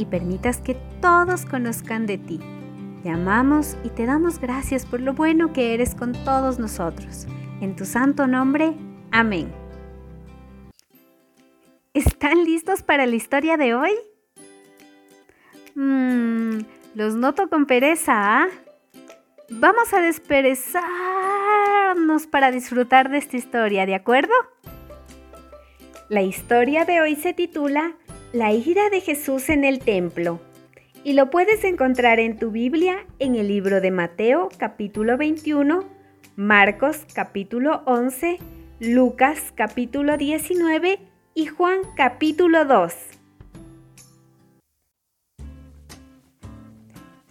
y permitas que todos conozcan de ti. Te amamos y te damos gracias por lo bueno que eres con todos nosotros. En tu santo nombre, amén. ¿Están listos para la historia de hoy? Mmm, los noto con pereza, ¿ah? Vamos a desperezarnos para disfrutar de esta historia, ¿de acuerdo? La historia de hoy se titula La ira de Jesús en el templo y lo puedes encontrar en tu Biblia en el libro de Mateo capítulo 21, Marcos capítulo 11, Lucas capítulo 19 y Juan capítulo 2.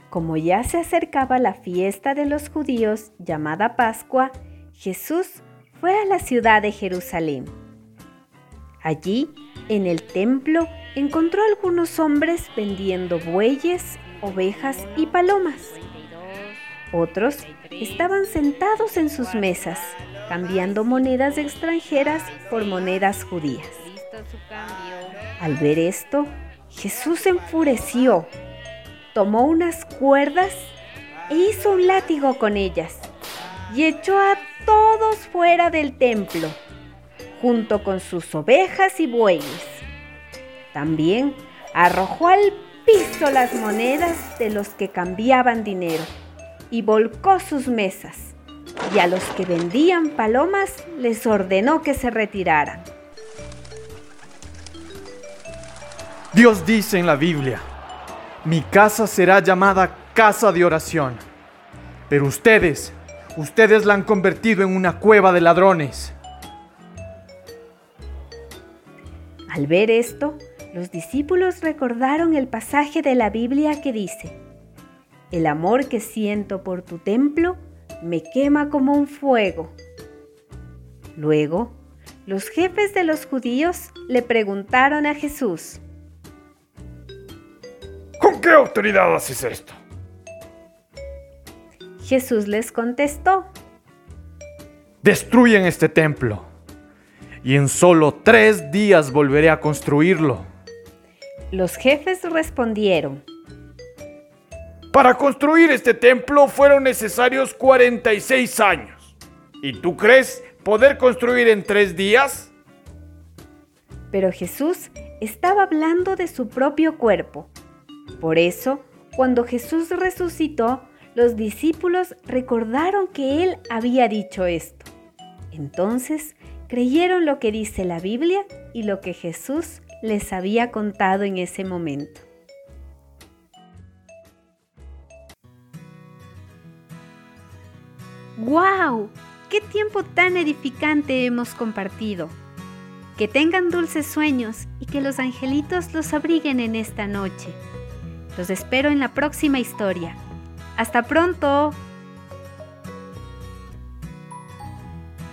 Como ya se acercaba la fiesta de los judíos llamada Pascua, Jesús fue a la ciudad de Jerusalén. Allí, en el templo, encontró algunos hombres vendiendo bueyes, ovejas y palomas. Otros estaban sentados en sus mesas, cambiando monedas extranjeras por monedas judías. Al ver esto, Jesús se enfureció, tomó unas cuerdas e hizo un látigo con ellas y echó a todos fuera del templo junto con sus ovejas y bueyes. También arrojó al piso las monedas de los que cambiaban dinero y volcó sus mesas. Y a los que vendían palomas les ordenó que se retiraran. Dios dice en la Biblia, mi casa será llamada casa de oración. Pero ustedes, ustedes la han convertido en una cueva de ladrones. Al ver esto, los discípulos recordaron el pasaje de la Biblia que dice, El amor que siento por tu templo me quema como un fuego. Luego, los jefes de los judíos le preguntaron a Jesús, ¿Con qué autoridad haces esto? Jesús les contestó, Destruyen este templo y en solo tres días volveré a construirlo. Los jefes respondieron, Para construir este templo fueron necesarios 46 años. ¿Y tú crees poder construir en tres días? Pero Jesús estaba hablando de su propio cuerpo. Por eso, cuando Jesús resucitó, los discípulos recordaron que Él había dicho esto. Entonces creyeron lo que dice la Biblia y lo que Jesús les había contado en ese momento. ¡Wow! ¡Qué tiempo tan edificante hemos compartido! Que tengan dulces sueños y que los angelitos los abriguen en esta noche. Los espero en la próxima historia. ¡Hasta pronto!